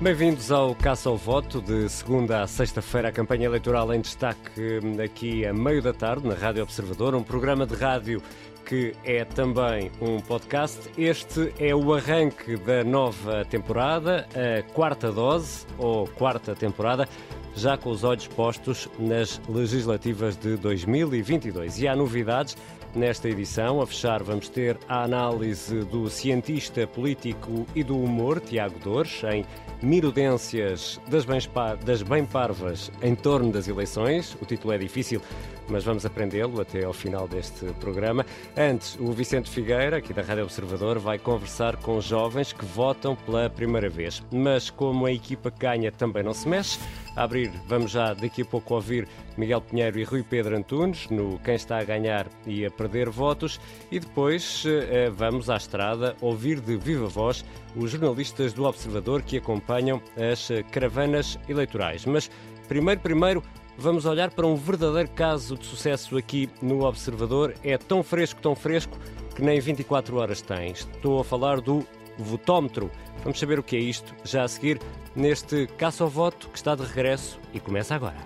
Bem-vindos ao Caça ao Voto, de segunda a sexta-feira, a campanha eleitoral em destaque aqui a meio da tarde, na Rádio Observador, um programa de rádio que é também um podcast. Este é o arranque da nova temporada, a quarta dose, ou quarta temporada, já com os olhos postos nas legislativas de 2022. E há novidades Nesta edição, a fechar, vamos ter a análise do cientista político e do humor, Tiago Dores, em Mirudências das, das Bem Parvas em torno das eleições. O título é difícil, mas vamos aprendê-lo até ao final deste programa. Antes, o Vicente Figueira, aqui da Rádio Observador, vai conversar com jovens que votam pela primeira vez. Mas como a equipa que ganha também não se mexe, a abrir, vamos já daqui a pouco ouvir Miguel Pinheiro e Rui Pedro Antunes no Quem está a ganhar e a perder votos e depois eh, vamos à estrada ouvir de viva voz os jornalistas do Observador que acompanham as caravanas eleitorais. Mas primeiro, primeiro, vamos olhar para um verdadeiro caso de sucesso aqui no Observador. É tão fresco, tão fresco, que nem 24 horas tem. Estou a falar do votómetro. Vamos saber o que é isto já a seguir neste Caça ao Voto que está de regresso e começa agora.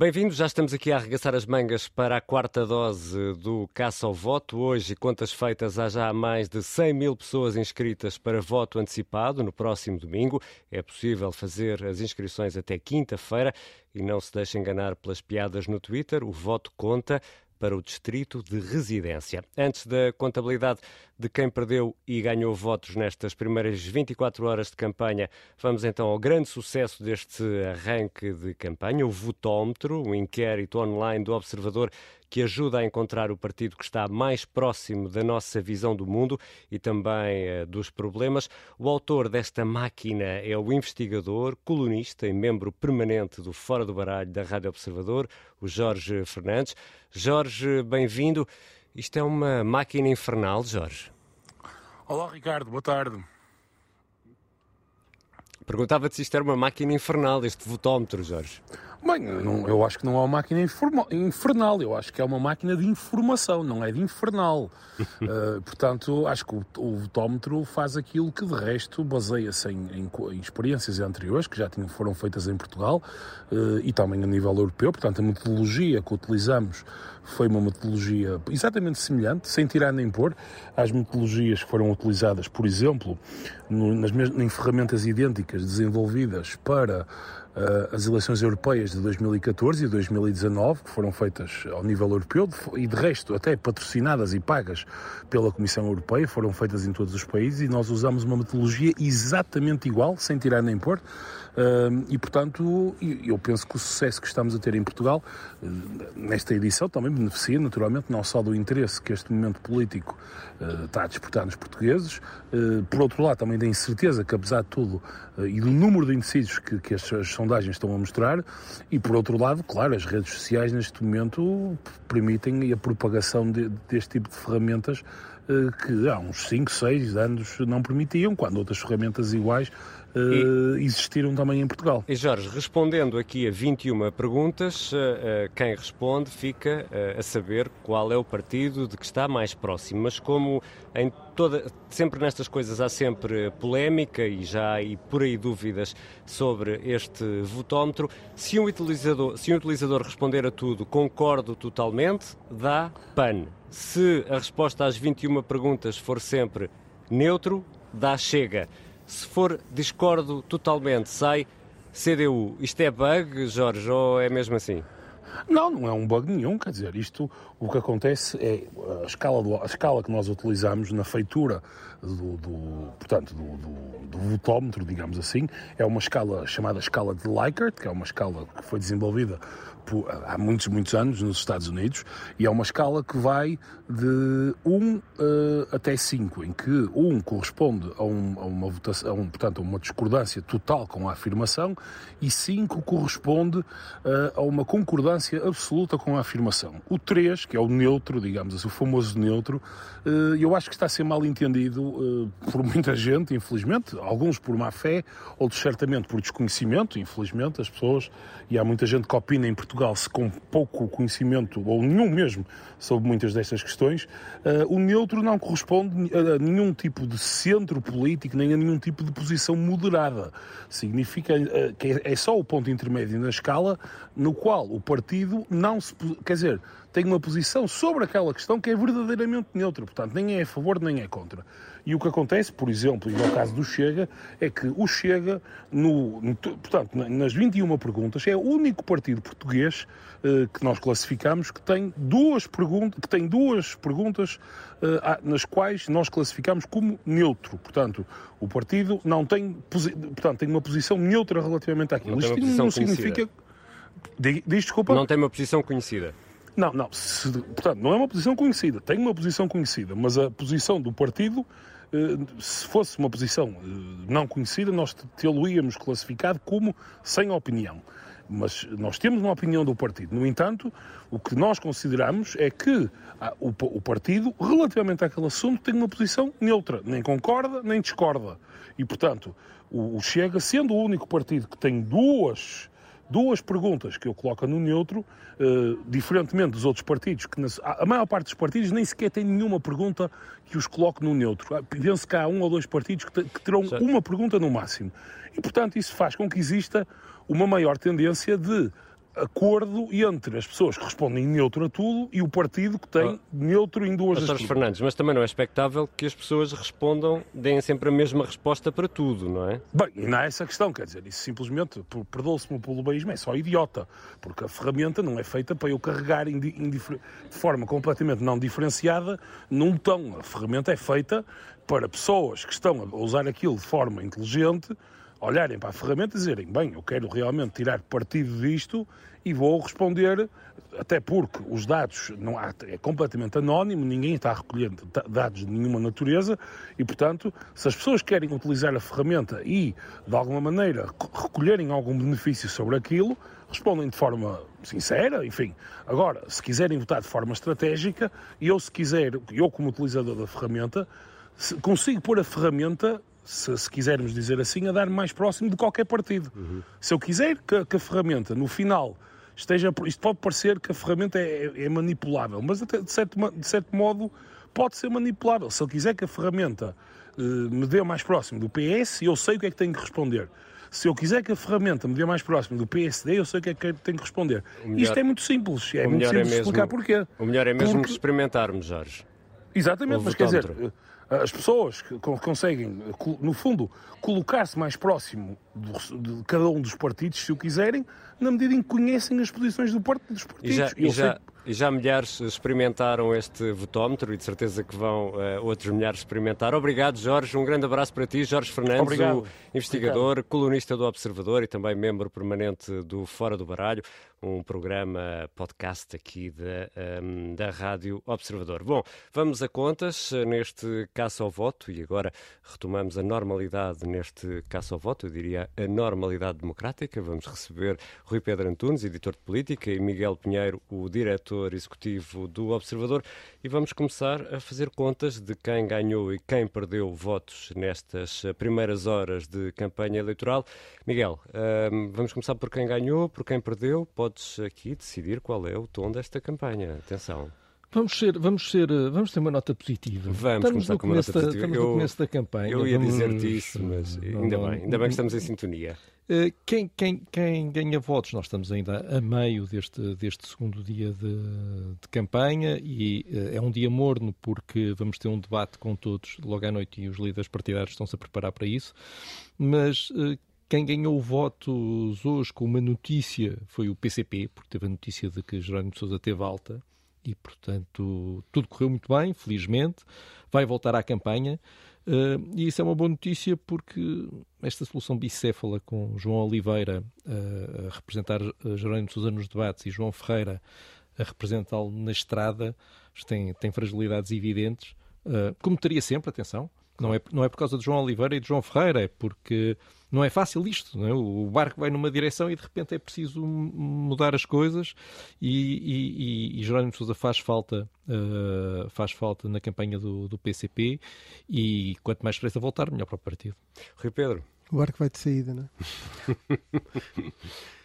Bem-vindos, já estamos aqui a arregaçar as mangas para a quarta dose do Caça ao Voto. Hoje, contas feitas, há já mais de 100 mil pessoas inscritas para voto antecipado no próximo domingo. É possível fazer as inscrições até quinta-feira e não se deixe enganar pelas piadas no Twitter. O voto conta para o distrito de residência. Antes da contabilidade de quem perdeu e ganhou votos nestas primeiras 24 horas de campanha, vamos então ao grande sucesso deste arranque de campanha, o Votómetro, o inquérito online do Observador que ajuda a encontrar o partido que está mais próximo da nossa visão do mundo e também uh, dos problemas. O autor desta máquina é o investigador, colunista e membro permanente do Fora do Baralho da Rádio Observador, o Jorge Fernandes. Jorge, bem-vindo. Isto é uma máquina infernal, Jorge. Olá, Ricardo, boa tarde. Perguntava-te se isto era uma máquina infernal, este votómetro, Jorge. Bem, não, eu acho que não é uma máquina infernal, eu acho que é uma máquina de informação, não é de infernal. uh, portanto, acho que o, o votómetro faz aquilo que de resto baseia-se em, em, em, experiências anteriores que já tinham, foram feitas em Portugal uh, e também a nível europeu. Portanto, a metodologia que utilizamos foi uma metodologia exatamente semelhante, sem tirar nem pôr, às metodologias que foram utilizadas, por exemplo, no, nas, em ferramentas idênticas desenvolvidas para uh, as eleições europeias de 2014 e 2019, que foram feitas ao nível europeu e de resto até patrocinadas e pagas pela Comissão Europeia, foram feitas em todos os países e nós usamos uma metodologia exatamente igual, sem tirar nem pôr. E, portanto, eu penso que o sucesso que estamos a ter em Portugal, nesta edição, também beneficia, naturalmente, não só do interesse que este momento político uh, está a despertar nos portugueses, por outro lado, também da incerteza que, apesar de tudo, e do número de indecisos que, que as, as sondagens estão a mostrar, e por outro lado, claro, as redes sociais neste momento permitem a propagação de, deste tipo de ferramentas que há uns 5, 6 anos não permitiam, quando outras ferramentas iguais uh, existiram também em Portugal. E Jorge, respondendo aqui a 21 perguntas, uh, quem responde fica a saber qual é o partido de que está mais próximo. Mas como em toda, sempre nestas coisas há sempre polémica e já há por aí dúvidas sobre este votómetro, se um utilizador, se um utilizador responder a tudo concordo totalmente, dá PAN. Se a resposta às 21 perguntas for sempre neutro, dá chega. Se for discordo totalmente, sai CDU. Isto é bug, Jorge, ou é mesmo assim? Não, não é um bug nenhum, quer dizer, isto o que acontece é a escala, do, a escala que nós utilizamos na feitura do, do portanto, do, do, do, votómetro, digamos assim, é uma escala chamada escala de Likert, que é uma escala que foi desenvolvida há muitos, muitos anos nos Estados Unidos, e é uma escala que vai de 1 uh, até 5, em que 1 corresponde a, um, a uma votação, a um, portanto, a uma discordância total com a afirmação, e 5 corresponde uh, a uma concordância absoluta com a afirmação. O 3, que é o neutro, digamos assim, o famoso neutro, eh, eu acho que está a ser mal entendido eh, por muita gente, infelizmente, alguns por má fé, outros certamente por desconhecimento, infelizmente, as pessoas, e há muita gente que opina em Portugal se com pouco conhecimento, ou nenhum mesmo, sobre muitas destas questões, eh, o neutro não corresponde a nenhum tipo de centro político, nem a nenhum tipo de posição moderada. Significa que é só o ponto intermédio na escala no qual o partido não se. Quer dizer, tem uma posição sobre aquela questão que é verdadeiramente neutra, portanto, nem é a favor nem é contra. E o que acontece, por exemplo, e no caso do Chega, é que o Chega, no, no portanto, nas 21 perguntas, é o único partido português eh, que nós classificamos que tem duas, perguntas, que tem duas perguntas eh, nas quais nós classificamos como neutro. Portanto, o partido não tem, portanto, tem uma posição neutra relativamente àquilo. Isto não significa. Diz, desculpa. Não tem uma posição conhecida. Não, não. Se, portanto, não é uma posição conhecida. Tem uma posição conhecida, mas a posição do partido, eh, se fosse uma posição eh, não conhecida, nós tê-lo-íamos classificado como sem opinião. Mas nós temos uma opinião do partido. No entanto, o que nós consideramos é que ah, o partido, relativamente àquele assunto, tem uma posição neutra. Nem concorda, nem discorda. E, portanto, o Chega, sendo o único partido que tem duas duas perguntas que eu coloco no neutro, uh, diferentemente dos outros partidos, que nas, a maior parte dos partidos nem sequer tem nenhuma pergunta que os coloque no neutro. Ah, penso que há um ou dois partidos que, que terão certo. uma pergunta no máximo. E, portanto, isso faz com que exista uma maior tendência de acordo entre as pessoas que respondem neutro a tudo e o partido que tem oh. neutro em duas Doutor Fernandes, mas também não é expectável que as pessoas respondam, deem sempre a mesma resposta para tudo, não é? Bem, e não é essa a questão, quer dizer, isso simplesmente, perdoa-se-me o polubaísmo, é só idiota, porque a ferramenta não é feita para eu carregar de forma completamente não diferenciada num botão. A ferramenta é feita para pessoas que estão a usar aquilo de forma inteligente olharem para a ferramenta e dizerem, bem, eu quero realmente tirar partido disto e vou responder, até porque os dados não há, é completamente anónimo, ninguém está recolhendo dados de nenhuma natureza e, portanto, se as pessoas querem utilizar a ferramenta e, de alguma maneira, recolherem algum benefício sobre aquilo, respondem de forma sincera, enfim. Agora, se quiserem votar de forma estratégica, eu, se quiser, eu como utilizador da ferramenta, consigo pôr a ferramenta se, se, quisermos dizer assim, a dar mais próximo de qualquer partido. Uhum. Se eu quiser que, que, a ferramenta, no final, esteja. Isto pode parecer que a ferramenta é, é, é manipulável, mas até, de, certo, de certo modo pode ser manipulável. Se eu quiser que a ferramenta uh, me dê mais próximo do PS, eu sei o que é que tenho que responder. Se eu quiser que a ferramenta me dê mais próximo do PSD, eu sei o que é que tenho que responder. Melhor, Isto é muito simples. É muito é simples é mesmo, explicar porquê. O melhor é mesmo Porque... experimentarmos, Jorge. Exatamente, mas quer dizer, as pessoas que conseguem, no fundo, colocar-se mais próximo de cada um dos partidos, se o quiserem, na medida em que conhecem as posições do part dos partidos. E já, e já, já, milhares experimentaram este votómetro e de certeza que vão uh, outros milhares experimentar. Obrigado, Jorge. Um grande abraço para ti, Jorge Fernandes, Obrigado. o investigador, Obrigado. colunista do Observador e também membro permanente do Fora do Baralho, um programa podcast aqui da, um, da Rádio Observador. Bom, vamos a contas neste caso ao voto e agora retomamos a normalidade neste caso ao voto, eu diria a normalidade democrática. Vamos receber Rui Pedro Antunes, editor de política, e Miguel Pinheiro, o diretor executivo do Observador, e vamos começar a fazer contas de quem ganhou e quem perdeu votos nestas primeiras horas de campanha eleitoral. Miguel, hum, vamos começar por quem ganhou, por quem perdeu. Podes aqui decidir qual é o tom desta campanha. Atenção. Vamos ser, vamos ser, vamos ter uma nota positiva. Vamos estamos começar com uma nota da, positiva. Estamos eu, no começo da campanha. Eu ia dizer-te isso, mas ainda não, bem, ainda bem que estamos em sintonia. Eh, quem, quem, quem, ganha votos, nós estamos ainda a meio deste, deste segundo dia de, de campanha e uh, é um dia morno porque vamos ter um debate com todos logo à noite e os líderes partidários estão-se a preparar para isso. Mas uh, quem ganhou votos hoje com uma notícia foi o PCP, porque teve a notícia de que Jerónimo de Sousa teve alta e, portanto, tudo correu muito bem, felizmente. Vai voltar à campanha. Uh, e isso é uma boa notícia porque esta solução bicéfala com João Oliveira uh, a representar Jerónimo de Sousa nos debates e João Ferreira a representá-lo na estrada tem, tem fragilidades evidentes, uh, como teria sempre, atenção, Não é, não é por causa de João Oliveira e de João Ferreira, é porque não é fácil isto. Não é? O barco vai numa direção e de repente é preciso mudar as coisas e, e, e Jerónimo de Sousa faz falta, uh, faz falta na campanha do, do PCP e quanto mais depressa voltar, melhor para o partido. Rui Pedro. O barco vai de saída, não é?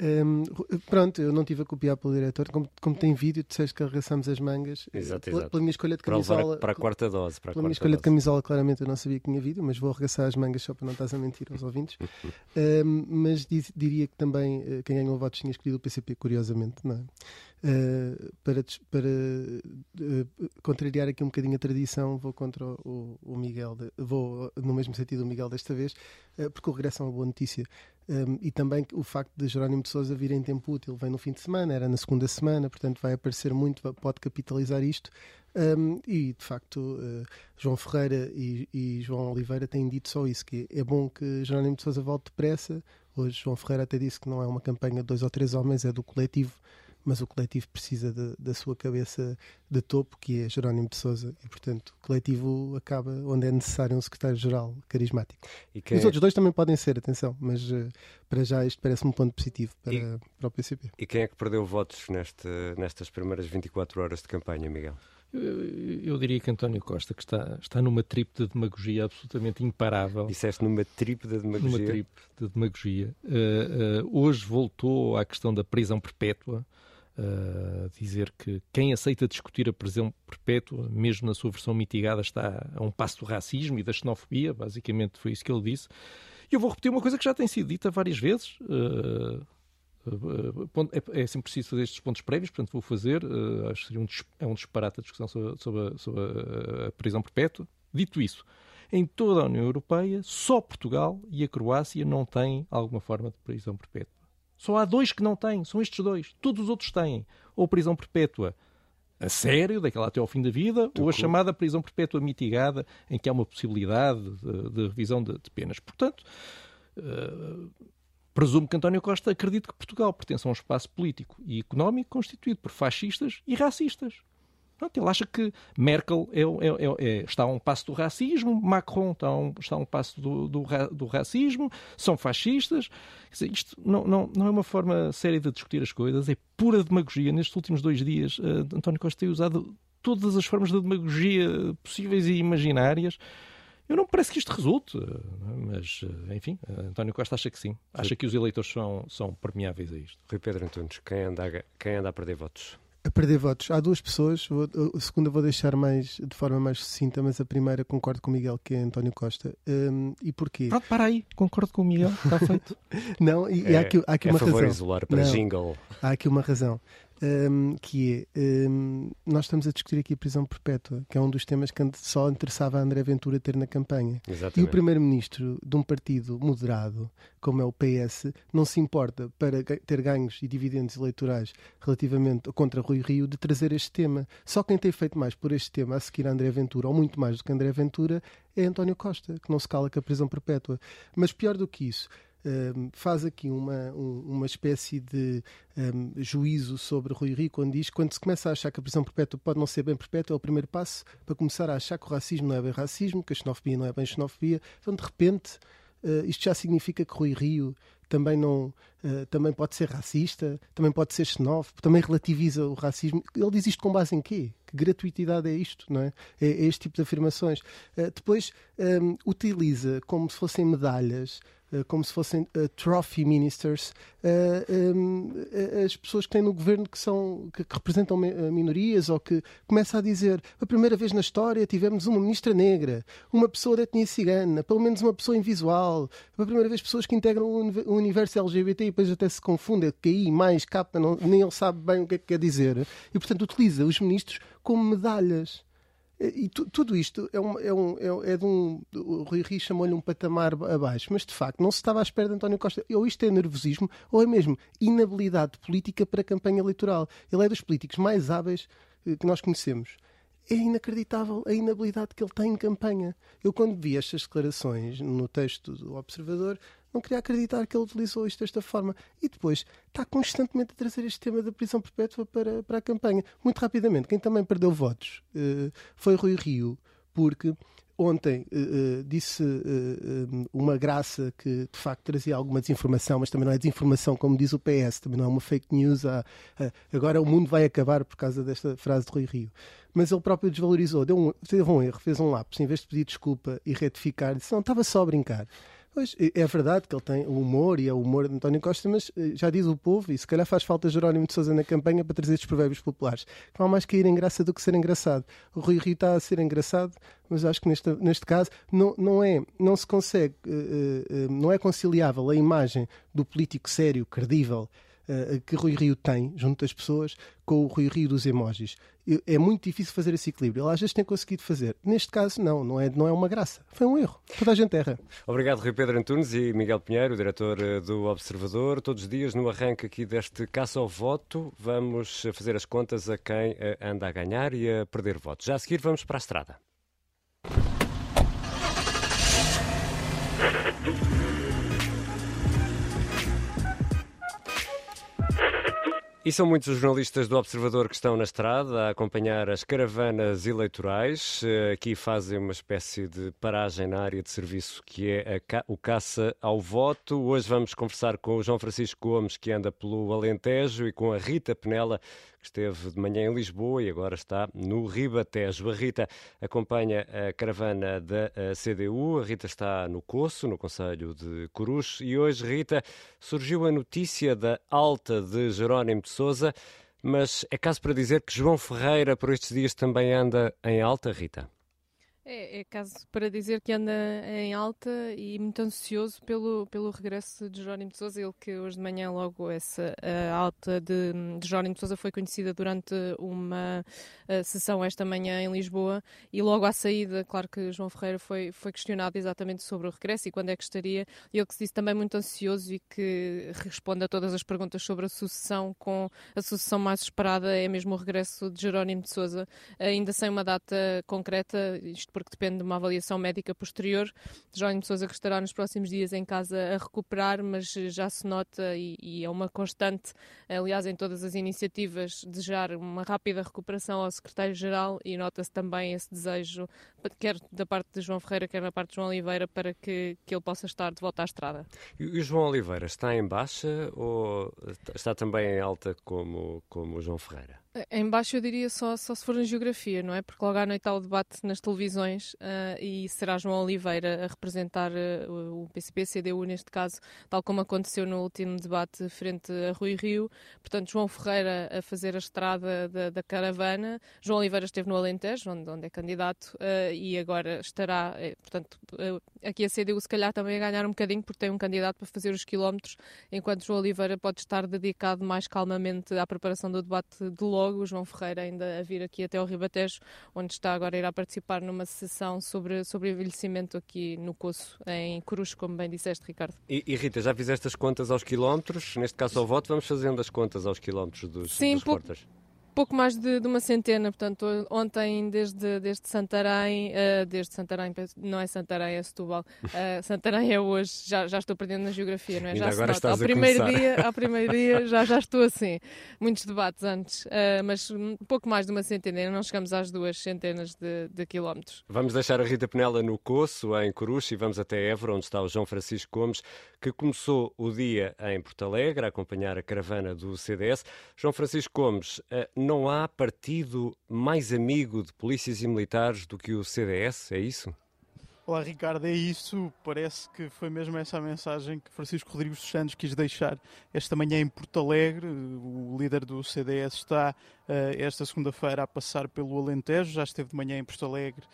Um, pronto, eu não tive a copiar pelo diretor. Como, como tem vídeo, disseste que arregaçamos as mangas. Exato, pela, exato. pela minha escolha de camisola. Para, a quarta dose. Para a pela minha escolha dose. de camisola, claramente eu não sabia que tinha vídeo, mas vou arregaçar as mangas só para não estás a mentir aos ouvintes. um, mas diria que também uh, quem ganhou votos tinha escolhido o PCP, curiosamente, não é? Uh, para para uh, contrariar aqui um bocadinho a tradição, vou contra o, o Miguel, de, vou no mesmo sentido o Miguel desta vez, porque o regresso é uma boa notícia. Um, e também o facto de Jerónimo de Souza vir em tempo útil, vem no fim de semana, era na segunda semana, portanto vai aparecer muito, pode capitalizar isto. Um, e de facto, João Ferreira e, e, João Oliveira têm dito só isso: que é bom que Jerónimo de Souza volte depressa. Hoje, João Ferreira até disse que não é uma campanha de dois ou três homens, é do coletivo mas o coletivo precisa de, da sua cabeça de topo, que é Jerónimo de Souza, e portanto o coletivo acaba onde é necessário um secretário-geral carismático. E quem... Os outros dois também podem ser, atenção, mas uh, para já isto parece um ponto positivo para, e, para o PCP. E quem é que perdeu votos neste, nestas primeiras 24 horas de campanha, Miguel? Eu, eu, diria que António Costa, que está, está numa trip de demagogia absolutamente imparável. Disseste numa trip de demagogia? Numa trip de demagogia. Uh, uh, hoje voltou à questão da prisão perpétua. Dizer que quem aceita discutir a prisão perpétua, mesmo na sua versão mitigada, está a um passo do racismo e da xenofobia, basicamente foi isso que ele disse. E eu vou repetir uma coisa que já tem sido dita várias vezes. Uh, é, sempre preciso fazer estes pontos prévios, portanto vou fazer. acho que seria um, é um disparate a discussão sobre, sobre, a, sobre a prisão perpétua. Dito isso, em toda a União Europeia, só Portugal e a Croácia não têm alguma forma de prisão perpétua. Só há dois que não têm, são estes dois. Todos os outros têm. Ou prisão perpétua a sério, daquela até ao fim da vida, ou a chamada prisão perpétua mitigada, em que há uma possibilidade de, de revisão de, de, penas. Portanto, uh, presumo que António Costa acredite que Portugal pertence a um espaço político e económico constituído por fascistas e racistas. Pronto, ele acha que Merkel é, é, é, está a um passo do racismo, Macron está a um, está a um passo do, do, do, racismo, são fascistas. Dizer, isto não, não, não é uma forma séria de discutir as coisas, é pura demagogia. Nestes últimos dois dias, uh, António Costa tem usado todas as formas de demagogia possíveis e imaginárias. Eu não parece que isto resulte, mas, eh, enfim, António Costa acha que sim. Acha que os eleitores são, são permeáveis a isto. Rui Pedro Antunes, quem anda, quem anda a perder votos? A perder votos. Há duas pessoas, vou, a segunda vou deixar mais de forma mais sucinta, mas a primeira concordo com o Miguel, que é António Costa. Um, e porquê? Pronto, para aí, concordo com o Miguel, está feito. Não, e, é, e há aqui, há aqui é uma razão. isolar para Não, jingle. Há aqui uma razão um, que é um, nós estamos a discutir aqui a prisão perpétua, que é um dos temas que só interessava a André Ventura ter na campanha. Exatamente. E o primeiro-ministro de um partido moderado, como é o PS, não se importa para ter ganhos e dividendos eleitorais relativamente contra Rui Rio de trazer este tema. Só quem tem feito mais por este tema a seguir a André Ventura, ou muito mais do que André Ventura, é António Costa, que não se cala com a prisão perpétua. Mas pior do que isso, faz aqui uma, um, uma espécie de um, juízo sobre Rui Rio quando diz quando se começa a achar que a prisão perpétua pode não ser bem perpétua, é o primeiro passo para começar a achar que o racismo não é bem racismo, que a xenofobia não é bem xenofobia. Então, de repente, uh, isto já significa que Rui Rio também não uh, também pode ser racista, também pode ser xenófobo, também relativiza o racismo. Ele diz isto com base em quê? Que gratuitidade é isto, não é? É, é este tipo de afirmações. Uh, depois um, utiliza como se fossem medalhas eh, como se fossem uh, trophy ministers, uh, um, as pessoas que têm no governo que, são, que, que representam minorias ou que começa a dizer a primeira vez na história tivemos uma ministra negra, uma pessoa da etnia cigana, pelo menos uma pessoa invisual, a primeira vez pessoas que integram o universo LGBT e depois até se confundem, QI mais capa, não, nem ele sabe bem o que é que quer dizer, e portanto utiliza os ministros como medalhas. E tu, tudo isto é, um, é, um, é, é de um. O Rui Rio chamou-lhe um patamar abaixo, mas de facto não se estava à espera de António Costa. Ou isto é nervosismo, ou é mesmo inabilidade política para a campanha eleitoral. Ele é dos políticos mais hábeis eh, que nós conhecemos. É inacreditável a inabilidade que ele tem em campanha. Eu, quando vi estas declarações no texto do Observador, não queria acreditar que ele utilizou isto desta forma. E depois está constantemente a trazer este tema da prisão perpétua para, para a campanha. Muito rapidamente, quem também perdeu votos uh, foi Rui Rio, porque ontem uh, disse uh, uma graça que de facto trazia alguma desinformação, mas também não é desinformação, como diz o PS, também não é uma fake news. Agora o mundo vai acabar por causa desta frase de Rui Rio. Mas ele próprio desvalorizou, deu um, teve um erro, fez um lápis, em vez de pedir desculpa e retificar, disse: Não, estava só a brincar. Pois, é verdade que ele tem o humor e é o humor de António Costa, mas eh, já diz o povo, e se calhar faz falta Jerónimo de Sousa na campanha para trazer estes provérbios populares, que não há mais cair em graça do que ser engraçado. O Rui Rio está a ser engraçado, mas acho que neste, neste caso não, não, é, não se consegue, uh, uh, não é conciliável a imagem do político sério, credível, uh, que Rui Rio tem junto das pessoas com o Rui Rio dos emojis. É muito difícil fazer esse equilíbrio. Ele às vezes tem conseguido fazer. Neste caso, não, não é, não é uma graça. Foi um erro. Toda a gente erra. Obrigado, Rui Pedro Antunes e Miguel Pinheiro, diretor eh, do Observador. Todos os dias, no arranque aqui deste caça ao voto, vamos fazer as contas a quem eh, anda a ganhar e a perder votos. Já a seguir, vamos para a estrada. E são muitos os jornalistas do Observador que estão na estrada a acompanhar as caravanas eleitorais. Eh, aqui fazem uma espécie de paragem na área de serviço que é ca o caça ao voto. Hoje vamos conversar com o João Francisco Gomes, que anda pelo Alentejo, e com a Rita Penela, esteve de manhã em Lisboa e agora está no Ribatejo. A Rita acompanha a caravana da CDU, a Rita está no Coço, no Conselho de Coruche, e hoje, Rita, surgiu a notícia da alta de Jerónimo de Souza, mas é caso para dizer que João Ferreira por estes dias também anda em alta, Rita? É, é, caso para dizer que anda em alta e muito ansioso pelo, pelo regresso de Jerónimo de Sousa. Ele que hoje de manhã, logo essa alta de, de Jerónimo de Sousa foi conhecida durante uma sessão esta manhã em Lisboa e logo à saída, claro que João Ferreira foi, foi questionado exatamente sobre o regresso e quando é que estaria. Ele que se disse também muito ansioso e que responde a todas as perguntas sobre a sucessão, com a sucessão mais esperada é mesmo o regresso de Jerónimo de Sousa, ainda sem uma data concreta, isto porque depende de uma avaliação médica posterior. Jerónimo Sousa que estará nos próximos dias em casa a recuperar, mas já se nota e, e é uma constante, aliás, em todas as iniciativas, desejar uma rápida recuperação ao secretário-geral e nota-se também esse desejo, quer da parte de João Ferreira, quer da parte de João Oliveira, para que, que ele possa estar de volta à estrada. E o João Oliveira está em baixa ou está também em alta como, como o João Ferreira? Em baixo eu diria só, só se for na geografia, não é? Porque logo à noite há o debate nas televisões uh, e será João Oliveira a representar uh, o PCP, CDU neste caso, tal como aconteceu no último debate frente a Rui Rio. Portanto, João Ferreira a fazer a estrada da, da caravana. João Oliveira esteve no Alentejo, onde, onde é candidato, uh, e agora estará, portanto, aqui a CDU se calhar também a ganhar um bocadinho porque tem um candidato para fazer os quilómetros, enquanto João Oliveira pode estar dedicado mais calmamente à preparação do debate de logo o João Ferreira ainda a vir aqui até ao Ribatejo, onde está agora a ir a participar numa sessão sobre, sobre envelhecimento aqui no Coço, em Cruz, como bem disseste, Ricardo. E, e, Rita, já fizeste as contas aos quilómetros? Neste caso ao voto, vamos fazendo as contas aos quilómetros dos, Sim, dos pouco, pouco mais de, de, uma centena, portanto, ontem desde, desde Santarém, uh, desde Santarém, não é Santarém, é Setúbal, uh, Santarém é hoje, já, já estou perdendo na geografia, não é? já agora estás ao primeiro começar. dia, Ao primeiro dia já, já estou assim, muitos debates antes, uh, mas um pouco mais de uma centena, não chegamos às duas centenas de, de, quilómetros. Vamos deixar a Rita Penela no Coço, em Coruche, e vamos até Évora, onde está o João Francisco Gomes, que começou o dia em Porto Alegre, a acompanhar a caravana do CDS. João Francisco Gomes, não há partido mais amigo de polícias e militares do que o CDS, é isso? Olá Ricardo, é isso. Parece que foi mesmo essa a mensagem que Francisco Rodrigues dos Santos quis deixar esta manhã em Porto Alegre. O líder do CDS está uh, esta segunda-feira a passar pelo Alentejo, já esteve de manhã em Porto Alegre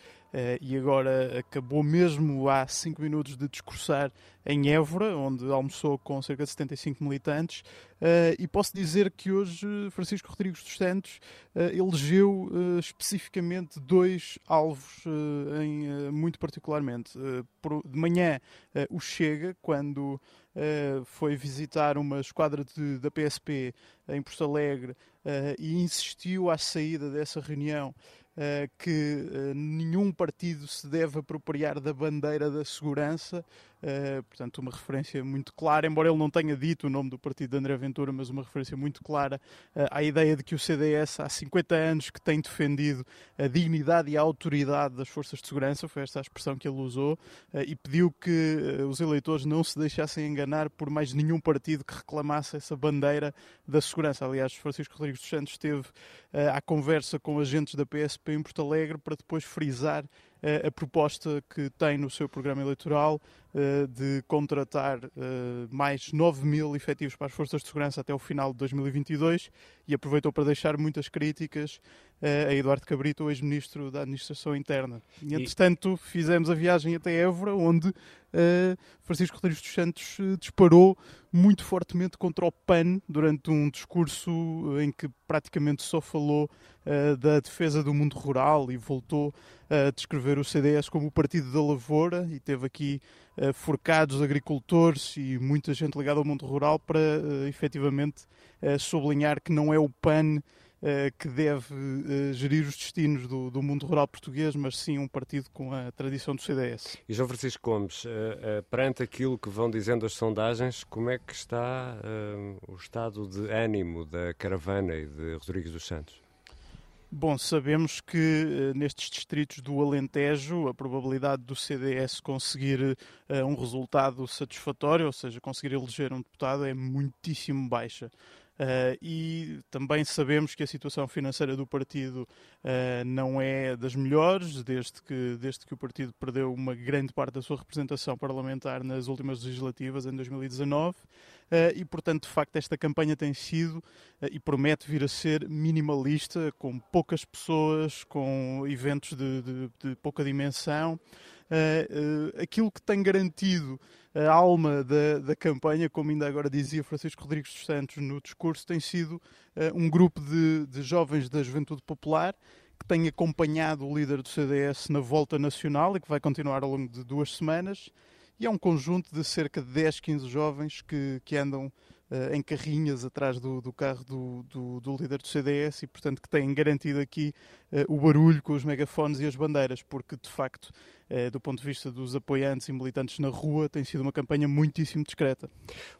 e agora acabou mesmo há cinco minutos de discursar em Évora, onde almoçou com cerca de 75 militantes. Uh, e posso dizer que hoje Francisco Rodrigues dos Santos elegeu especificamente dois alvos, em, muito particularmente. De manhã, o Chega, quando foi visitar uma esquadra de, da PSP em Porto Alegre e insistiu à saída dessa reunião que nenhum partido se deve apropriar da bandeira da segurança Uh, portanto, uma referência muito clara, embora ele não tenha dito o nome do partido de André Ventura, mas uma referência muito clara uh, à ideia de que o CDS há 50 anos que tem defendido a dignidade e a autoridade das forças de segurança, foi esta a expressão que ele usou, uh, e pediu que os eleitores não se deixassem enganar por mais nenhum partido que reclamasse essa bandeira da segurança. Aliás, Francisco Rodrigues dos Santos esteve à conversa com agentes da PSP em Porto Alegre para depois frisar a proposta que tem no seu programa eleitoral eh, de contratar eh, mais 9 mil efetivos para as forças de segurança até o final de 2022 e aproveitou para deixar muitas críticas eh, a Eduardo Cabrito, o ex-ministro da Administração Interna. E, entretanto, fizemos a viagem até Évora, onde Francisco Rodrigues dos Santos disparou muito fortemente contra o PAN durante um discurso em que praticamente só falou da defesa do mundo rural e voltou a descrever o CDS como o partido da lavoura e teve aqui uh, forcados agricultores e muita gente ligada ao mundo rural para uh, efetivamente uh, sublinhar que não é o PAN que deve gerir os destinos do, do, mundo rural português, mas sim um partido com a tradição do CDS. E João Francisco Gomes, perante aquilo que vão dizendo as sondagens, como é que está o estado de ânimo da caravana e de Rodrigues dos Santos? Bom, sabemos que uh, nestes distritos do Alentejo a probabilidade do CDS conseguir uh, um resultado satisfatório, ou seja, conseguir eleger um deputado, é muitíssimo baixa. Uh, e também sabemos que a situação financeira do partido uh, não é das melhores, desde que, desde que o partido perdeu uma grande parte da sua representação parlamentar nas últimas legislativas, em 2019. Uh, e, portanto, de facto, esta campanha tem sido uh, e promete vir a ser minimalista, com poucas pessoas, com eventos de, de, de pouca dimensão. Uh, aquilo que tem garantido a alma da, da, campanha, como ainda agora dizia Francisco Rodrigues dos Santos no discurso, tem sido um grupo de, de jovens da juventude popular que tem acompanhado o líder do CDS na volta nacional e que vai continuar ao longo de duas semanas e é um conjunto de cerca de 10, 15 jovens que, que andam uh, em carrinhas atrás do, do carro do, do, do, líder do CDS e, portanto, que têm garantido aqui uh, o barulho com os megafones e as bandeiras, porque, de facto, uh, do ponto de vista dos apoiantes e militantes na rua, tem sido uma campanha muitíssimo discreta.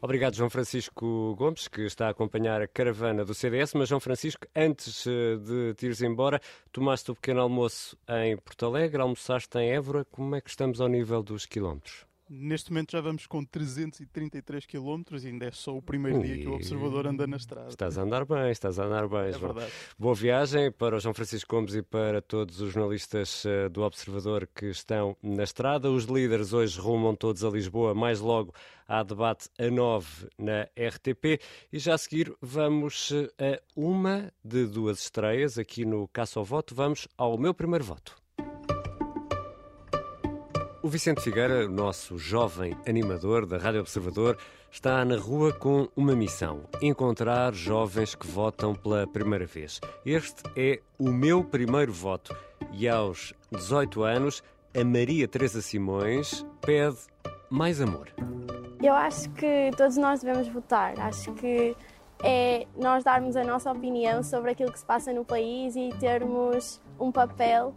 Obrigado, João Francisco Gomes, que está a acompanhar a caravana do CDS. Mas, João Francisco, antes de te ires embora, tomaste o pequeno almoço em Porto Alegre, almoçaste em Évora. Como é que estamos ao nível dos quilómetros? Neste momento já vamos com 333 km e ainda é só o primeiro dia que o observador anda na estrada. Estás a andar bem, estás a andar bem, é João. Verdade. Boa viagem para o João Francisco Gomes e para todos os jornalistas eh, do Observador que estão na estrada. Os líderes hoje rumam todos a Lisboa, mais logo há debate a 9 na RTP. E já a seguir vamos eh, a uma de duas estreias aqui no Caça ao Voto. Vamos ao meu primeiro voto. O Vicente Figueira, nosso jovem animador da Rádio Observador, está na rua com uma missão: encontrar jovens que votam pela primeira vez. Este é o meu primeiro voto. E aos 18 anos, a Maria Teresa Simões pede mais amor. Eu acho que todos nós devemos votar. Acho que é nós darmos a nossa opinião sobre aquilo que se passa no país e termos um papel.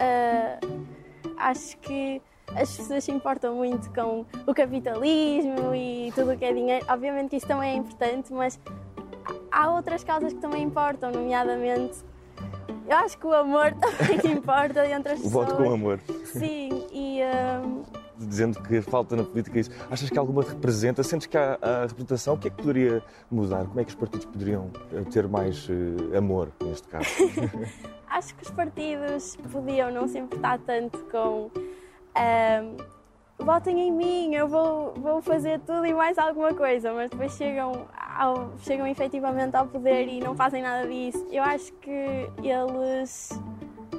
Uh, acho que as pessoas se importam muito com o capitalismo e tudo o que é dinheiro. Obviamente que isso também é importante, mas há outras causas que também importam, nomeadamente. Eu acho que o amor também importa entre as pessoas. O voto com amor. Sim, e. Um... Dizendo que falta na política isso. Achas que alguma representa? Sentes que há a representação? O que é que poderia mudar? Como é que os partidos poderiam eh, ter mais uh, amor, neste caso? acho que os partidos podiam não se importar tanto com um, votem em mim, eu vou, vou fazer tudo e mais alguma coisa, mas depois chegam, ao, chegam efetivamente ao poder e não fazem nada disso. Eu acho que eles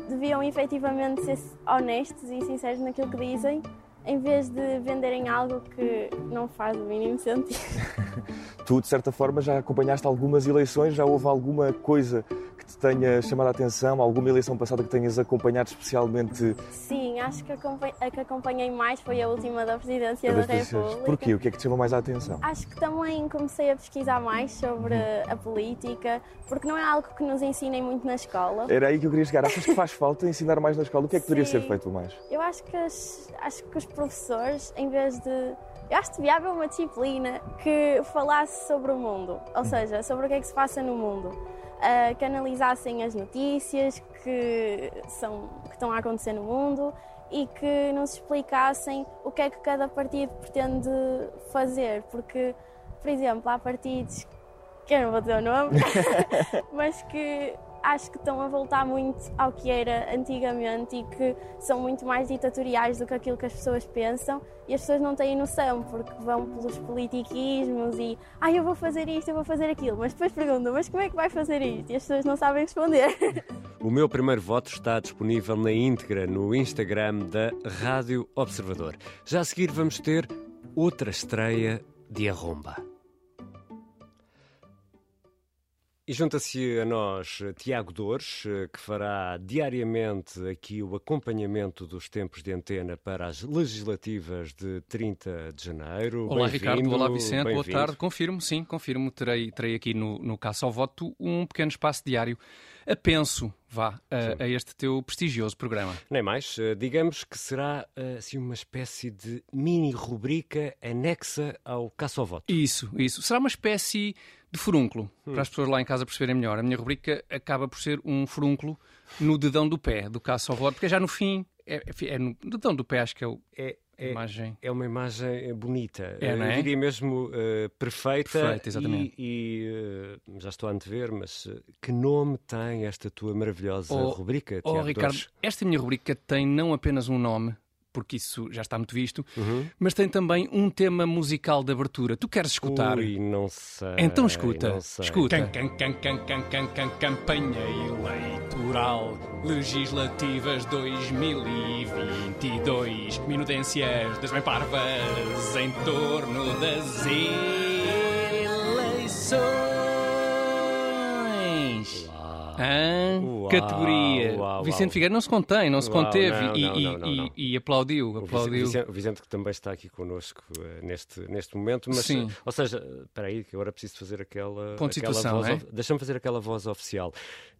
deviam efetivamente ser honestos e sinceros naquilo que dizem, em vez de venderem algo que não faz o mínimo sentido. tu, de certa forma, já acompanhaste algumas eleições, já houve alguma coisa te tenha chamado a atenção? Alguma eleição passada que tenhas acompanhado especialmente? Sim, acho que a que acompanhei mais foi a última da Presidência da República. Porquê? O que é que te chamou mais a atenção? Acho que também comecei a pesquisar mais sobre a política, porque não é algo que nos ensinem muito na escola. Era aí que eu queria chegar. Achas que faz falta ensinar mais na escola? O que é que Sim. poderia ser feito mais? Eu acho que, as, acho que os professores, em vez de eu acho que devia haver uma disciplina que falasse sobre o mundo, ou seja, sobre o que é que se passa no mundo. Uh, que analisassem as notícias que, são, que estão a acontecer no mundo e que nos explicassem o que é que cada partido pretende fazer. Porque, por exemplo, há partidos que eu não vou dizer o nome, mas que acho que estão a voltar muito ao que era antigamente e que são muito mais ditatoriais do que aquilo que as pessoas pensam e as pessoas não têm noção porque vão pelos politiquismos e ah, eu vou fazer isto, eu vou fazer aquilo, mas depois perguntam, mas como é que vai fazer isto? E as pessoas não sabem responder. O meu primeiro voto está disponível na íntegra no Instagram da Rádio Observador. Já a seguir vamos ter outra estreia de Arromba. E junta-se a nós Tiago Dores, que fará diariamente aqui o acompanhamento dos tempos de antena para as legislativas de 30 de janeiro. Olá Ricardo, olá Vicente, boa tarde. Confirmo, sim, confirmo. Terei, terei aqui no, no Caça ao Voto um pequeno espaço diário apenso, vá, a, a, este teu prestigioso programa. Nem mais. Digamos que será assim, uma espécie de mini rubrica anexa ao Caça ao Voto. Isso, isso. Será uma espécie de furúnculo, hum. para as pessoas lá em casa perceberem melhor. A minha rubrica acaba por ser um furúnculo no dedão do pé, do caça ao voto, porque já no fim, é, é no dedão do pé, acho que é o. É, é, imagem. é uma imagem bonita, é, é? eu diria mesmo uh, perfeita. Perfeita, exatamente. E, e uh, já estou a antever, mas uh, que nome tem esta tua maravilhosa oh, rubrica, Oh, Ricardo, esta minha rubrica tem não apenas um nome, porque isso já está muito visto, Uhum. mas tem também um tema musical de abertura. Tu queres escutar? Ui, não sei. Então escuta, não sei. escuta. Can, can, can, can, can, can, campanha eleitoral, legislativas 2022, minudências das bem parvas em torno das eleições. Uau, Categoria. uau, Vicente uau. Figueiredo não se contém, não se conteve não, e, não, não, e- e aplaudiu. O aplaudiu. Vicente, o Vicente que também está aqui connosco eh, neste, neste momento, mas, Sim. eh, ou seja, espera aí, que agora preciso fazer aquela, Ponto aquela situação, voz, é? deixa-me fazer aquela voz oficial.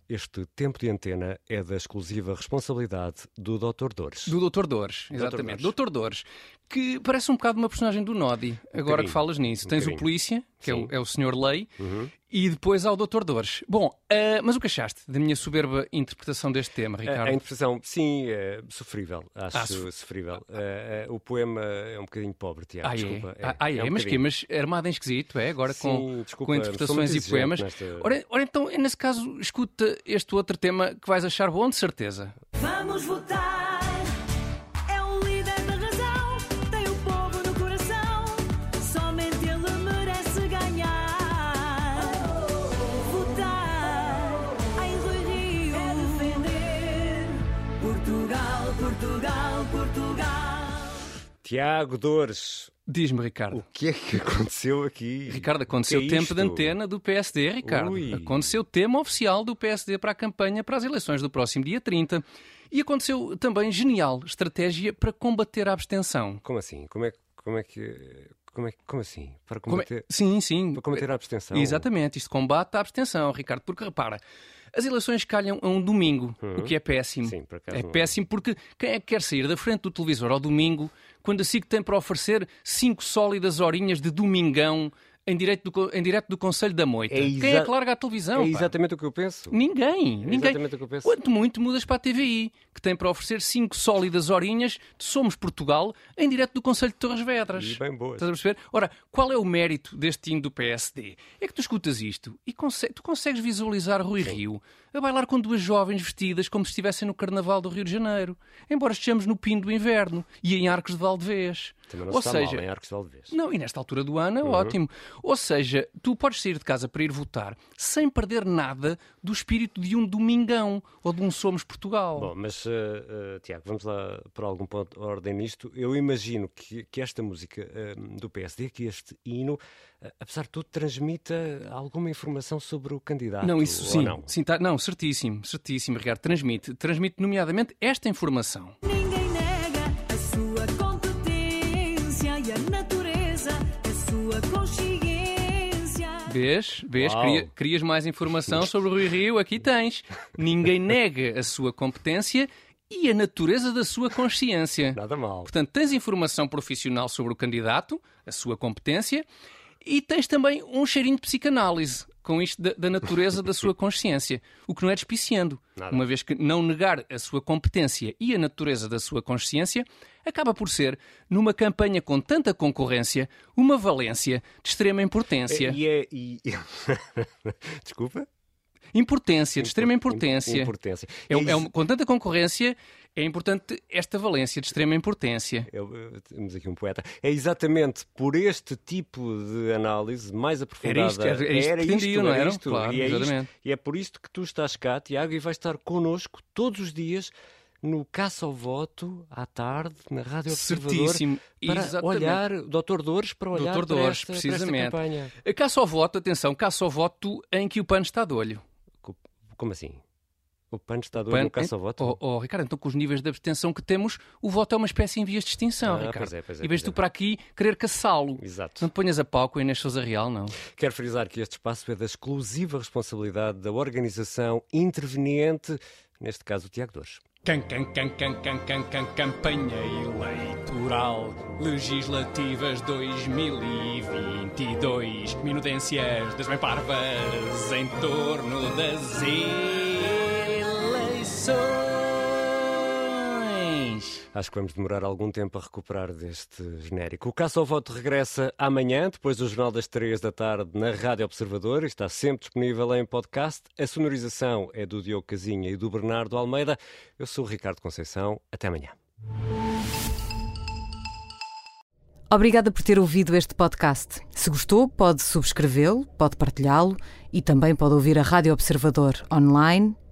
Este tempo de antena é da exclusiva responsabilidade do Dr. Dores. Do Dr. Dores, exatamente. Dores. Dr. Dores, que parece um bocado uma personagem do Nodi, agora bocadinho, que falas nisso. um Tens o. Polícia, que é o, é o Senhor Lei, Uhum. e depois há o Dr. Dores. Bom, ah, mas o que achaste da minha soberba interpretação deste tema, A, Ricardo? a interpretação, sim, é sofrível. Acho Ah, sof- sofrível. Eh, o poema é um bocadinho pobre, Tiago. Ah, é? desculpa. Ah, ah, é? um mas, bocadinho. mas armado em esquisito, é? Agora com, Sim, desculpa, com interpretações e poemas. nesta- Ora, ora, então, nesse caso, escuta este outro tema que vais achar bom, de certeza. Vamos votar. Portugal. Tiago Dores, Diz-me, Ricardo. o que é que aconteceu aqui? Ricardo, aconteceu O é tempo de antena do PSD, Ricardo. Ui. Aconteceu tema oficial do PSD para a campanha para as eleições do próximo dia 30. E aconteceu também genial estratégia para combater a abstenção. Como assim? Como é, que- como é que. Como, é, como assim? Para Como é- combater, Sim, sim. para combater a abstenção? Exatamente, isto combate a abstenção, Ricardo, porque repara, as eleições calham a um domingo, o que é péssimo. Sim, por acaso É não. péssimo porque quem é que quer sair da frente do televisor ao domingo quando a SIC tem para oferecer cinco sólidas horinhas de domingão em direto do, em direto do Conselho da Moita? É Quem é que larga a televisão? É pá? exatamente o que eu penso. Ninguém, É ninguém. exatamente o que eu penso. Quanto muito mudas para a TVI, que tem para oferecer cinco sólidas horinhas de Somos Portugal em direto do Conselho de Torres Vedras. E bem boas. Estás a perceber? Ora, qual é o mérito deste hino do PSD? É que tu escutas isto e conse- tu consegues visualizar Rui Rio a bailar com duas jovens vestidas como se estivessem no Carnaval do Rio de Janeiro, embora estejamos no pino do inverno e em Arcos de Valdevez. Também não Ou está seja, mal em Arcos de Valdevez. não, e nesta altura do ano é ótimo. Ou seja, tu podes sair de casa para ir votar sem perder nada do espírito de um domingão ou de um Somos Portugal. Bom, mas, uh, uh, Tiago, vamos lá por algum ponto de ordem nisto. Eu imagino que, que esta música uh, do PSD, que este hino, apesar de tudo, transmita alguma informação sobre o candidato. Não, isso ou sim. Não? sim tá- não, certíssimo, certíssimo, Ricardo. Transmite. Transmite, nomeadamente, esta informação. Ninguém nega a sua competência e a natureza, a sua consciência. Vês? Vês? Querias mais informação sobre o Rui Rio? Aqui tens. Ninguém nega a sua competência e a natureza da sua consciência. Nada mal. Portanto, tens informação profissional sobre o candidato, a sua competência, e tens também um cheirinho de psicanálise com isto da, da natureza da sua consciência, o que não é despiciando, Nada. uma vez que não negar a sua competência e a natureza da sua consciência acaba por ser, numa campanha com tanta concorrência, uma valência de extrema importância. E é. e- Desculpa? Importância, de extrema importância. Importância. É, E é uma- com tanta concorrência, é importante esta valência de extrema importância. Eu- eu- temos aqui um poeta. É exatamente por este tipo de análise mais aprofundada. Era isto, era- era isto que pretendiam, não era era? isto. Claro, e, é isto- e é por isto que tu estás cá, Tiago, e vais estar connosco todos os dias no Caça ao Voto, à tarde, na Rádio Observador, Certíssimo. para Exatamente. olhar, Dr. Dores, para olhar Dr. para, Dores, esta, para esta precisamente. campanha. A Caça ao voto, atenção, caça ao voto em que o pano está de olho. Co- Como assim? O PAN está do PAN- no Caça ao Voto? Oh, oh, Ricardo, então com os níveis de abstenção que temos, o voto é uma espécie em vias de extinção, Ah, Ricardo. pois é, pois é, e vês pois tu é. para aqui querer caçá-lo. Exato. Não te ponhas a pau com a Inês Sousa Real, não. Quero frisar que este espaço é da exclusiva responsabilidade da organização interveniente, neste caso o Tiago Dores. Can, can, can, can, can, can, can, campanha eleitoral legislativas 2022 minudências das bem parvas em torno das Acho que vamos demorar algum tempo a recuperar deste genérico. O Caça ao Voto regressa amanhã, depois do Jornal das Três da tarde, na Rádio Observador. Está sempre disponível em podcast. A sonorização é do Diogo Casinha e do Bernardo Almeida. Eu sou o Ricardo Conceição. Até amanhã. Obrigada por ter ouvido este podcast. Se gostou, pode subscrevê-lo, pode partilhá-lo e também pode ouvir a Rádio Observador online